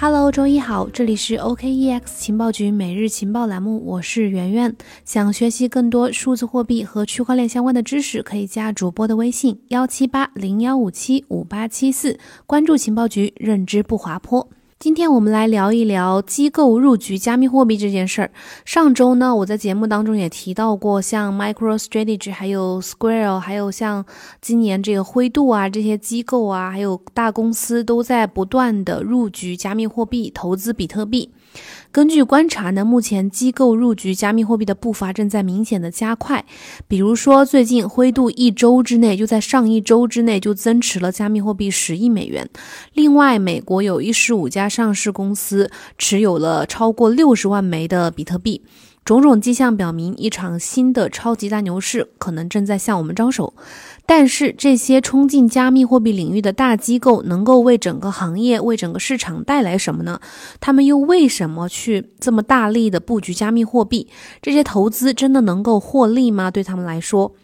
Hello，周一好，这里是 OKEX 情报局每日情报栏目，我是圆圆。想学习更多数字货币和区块链相关的知识，可以加主播的微信幺七八零幺五七五八七四，关注情报局，认知不滑坡。今天我们来聊一聊机构入局加密货币这件事儿。上周呢，我在节目当中也提到过，像 MicroStrategy、还有 Square，还有像今年这个灰度啊这些机构啊，还有大公司都在不断的入局加密货币，投资比特币。根据观察呢，目前机构入局加密货币的步伐正在明显的加快。比如说，最近灰度一周之内，就在上一周之内就增持了加密货币十亿美元。另外，美国有一十五家上市公司持有了超过六十万枚的比特币。种种迹象表明，一场新的超级大牛市可能正在向我们招手。但是，这些冲进加密货币领域的大机构能够为整个行业、为整个市场带来什么呢？他们又为什么去这么大力的布局加密货币？这些投资真的能够获利吗？对他们来说，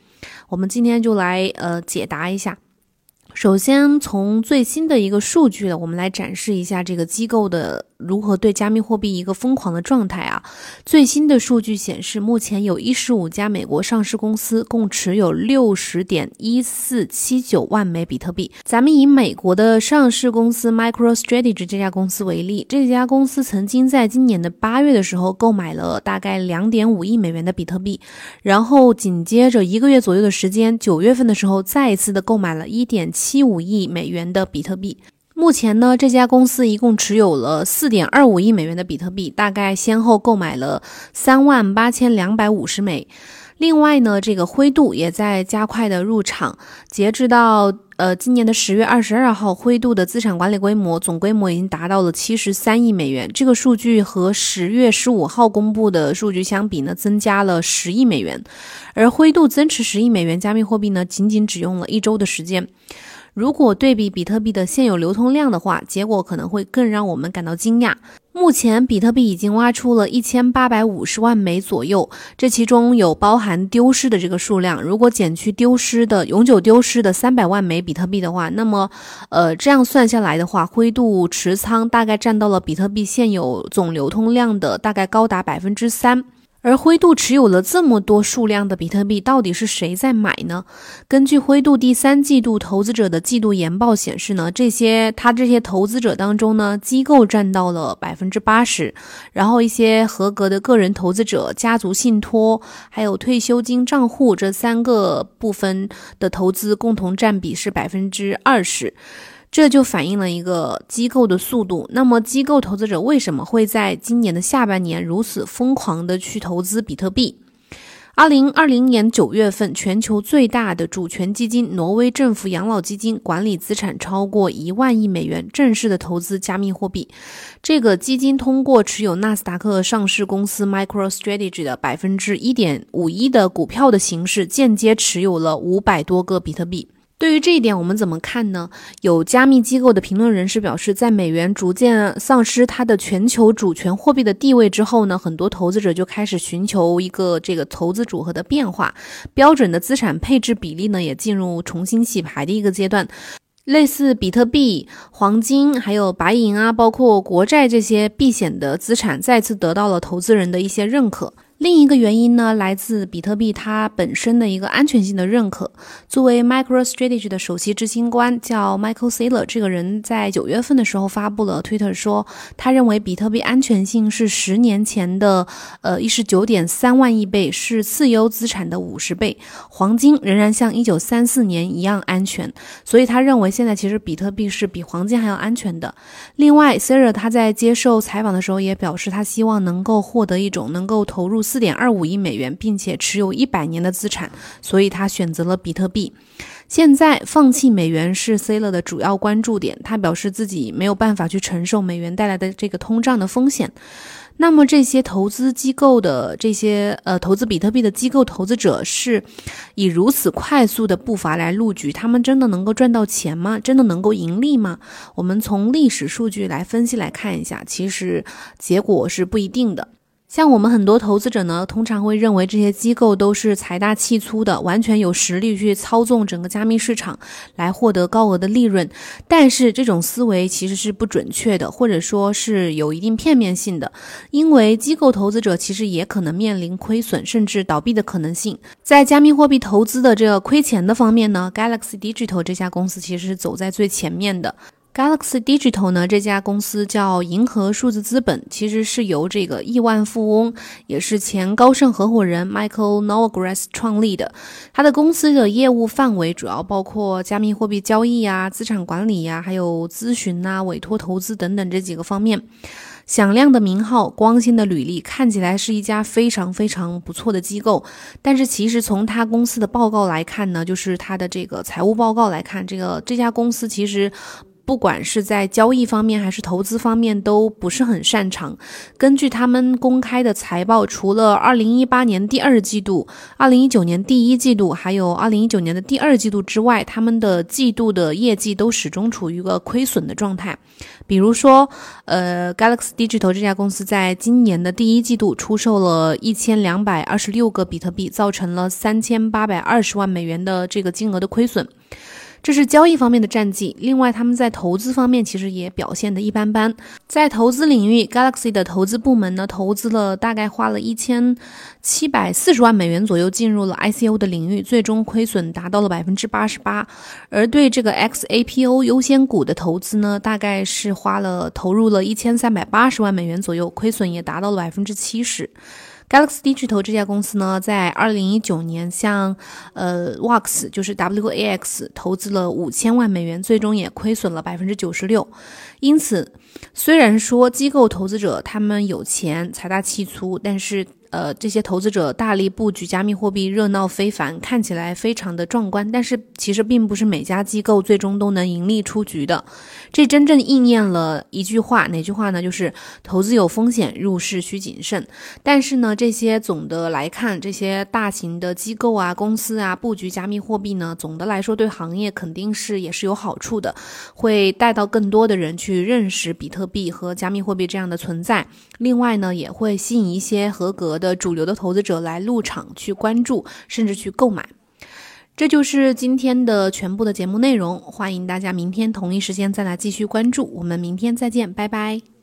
我们今天就来呃解答一下。首先，从最新的一个数据，我们来展示一下这个机构的如何对加密货币一个疯狂的状态啊。最新的数据显示，目前有一十五家美国上市公司共持有六十点一四七九万枚比特币。咱们以美国的上市公司 MicroStrategy 这家公司为例，这家公司曾经在今年的八月的时候购买了大概两点五亿美元的比特币，然后紧接着一个月左右的时间，九月份的时候再一次的购买了一点七。七五亿美元的比特币，目前呢，这家公司一共持有了四点二五亿美元的比特币，大概先后购买了三万八千两百五十枚。另外呢，这个灰度也在加快的入场。截至到呃今年的十月二十二号，灰度的资产管理规模总规模已经达到了七十三亿美元。这个数据和十月十五号公布的数据相比呢，增加了十亿美元。而灰度增持十亿美元加密货币呢，仅仅只用了一周的时间。如果对比比特币的现有流通量的话，结果可能会更让我们感到惊讶。目前，比特币已经挖出了一千八百五十万枚左右，这其中有包含丢失的这个数量。如果减去丢失的、永久丢失的三百万枚比特币的话，那么，呃，这样算下来的话，灰度持仓大概占到了比特币现有总流通量的大概高达百分之三。而灰度持有了这么多数量的比特币，到底是谁在买呢？根据灰度第三季度投资者的季度研报显示呢，这些他这些投资者当中呢，机构占到了百分之八十，然后一些合格的个人投资者、家族信托还有退休金账户这三个部分的投资共同占比是百分之二十。这就反映了一个机构的速度。那么，机构投资者为什么会在今年的下半年如此疯狂的去投资比特币？二零二零年九月份，全球最大的主权基金挪威政府养老基金管理资产超过一万亿美元，正式的投资加密货币。这个基金通过持有纳斯达克上市公司 MicroStrategy 的百分之一点五一的股票的形式，间接持有了五百多个比特币。对于这一点，我们怎么看呢？有加密机构的评论人士表示，在美元逐渐丧失它的全球主权货币的地位之后呢，很多投资者就开始寻求一个这个投资组合的变化，标准的资产配置比例呢也进入重新洗牌的一个阶段，类似比特币、黄金、还有白银啊，包括国债这些避险的资产，再次得到了投资人的一些认可。另一个原因呢，来自比特币它本身的一个安全性的认可。作为 MicroStrategy 的首席执行官，叫 Michael Saylor，这个人在九月份的时候发布了 Twitter 说，他认为比特币安全性是十年前的呃一十九点三万亿倍，是次优资产的五十倍。黄金仍然像一九三四年一样安全，所以他认为现在其实比特币是比黄金还要安全的。另外，Saylor 他在接受采访的时候也表示，他希望能够获得一种能够投入。四点二五亿美元，并且持有一百年的资产，所以他选择了比特币。现在放弃美元是 C 勒的主要关注点。他表示自己没有办法去承受美元带来的这个通胀的风险。那么这些投资机构的这些呃投资比特币的机构投资者是以如此快速的步伐来入局，他们真的能够赚到钱吗？真的能够盈利吗？我们从历史数据来分析来看一下，其实结果是不一定的。像我们很多投资者呢，通常会认为这些机构都是财大气粗的，完全有实力去操纵整个加密市场来获得高额的利润。但是这种思维其实是不准确的，或者说是有一定片面性的。因为机构投资者其实也可能面临亏损甚至倒闭的可能性。在加密货币投资的这个亏钱的方面呢，Galaxy Digital 这家公司其实是走在最前面的。Galaxy Digital 呢，这家公司叫银河数字资本，其实是由这个亿万富翁，也是前高盛合伙人 Michael Novogratz 创立的。他的公司的业务范围主要包括加密货币交易啊、资产管理呀，还有咨询啊、委托投资等等这几个方面。响亮的名号、光鲜的履历，看起来是一家非常非常不错的机构。但是其实从他公司的报告来看呢，就是他的这个财务报告来看，这个这家公司其实。不管是在交易方面还是投资方面，都不是很擅长。根据他们公开的财报，除了2018年第二季度、2019年第一季度，还有2019年的第二季度之外，他们的季度的业绩都始终处于一个亏损的状态。比如说，呃，Galaxy Digital 这家公司在今年的第一季度出售了一千两百二十六个比特币，造成了三千八百二十万美元的这个金额的亏损。这是交易方面的战绩。另外，他们在投资方面其实也表现的一般般。在投资领域，Galaxy 的投资部门呢，投资了大概花了一千七百四十万美元左右进入了 ICO 的领域，最终亏损达到了百分之八十八。而对这个 XAPO 优先股的投资呢，大概是花了投入了一千三百八十万美元左右，亏损也达到了百分之七十。Galaxy Digital 这家公司呢，在二零一九年向呃 Wax 就是 WAX 投资了五千万美元，最终也亏损了百分之九十六。因此，虽然说机构投资者他们有钱、财大气粗，但是。呃，这些投资者大力布局加密货币，热闹非凡，看起来非常的壮观。但是其实并不是每家机构最终都能盈利出局的。这真正应验了一句话，哪句话呢？就是投资有风险，入市需谨慎。但是呢，这些总的来看，这些大型的机构啊、公司啊布局加密货币呢，总的来说对行业肯定是也是有好处的，会带到更多的人去认识比特币和加密货币这样的存在。另外呢，也会吸引一些合格的。主流的投资者来入场去关注，甚至去购买，这就是今天的全部的节目内容。欢迎大家明天同一时间再来继续关注，我们明天再见，拜拜。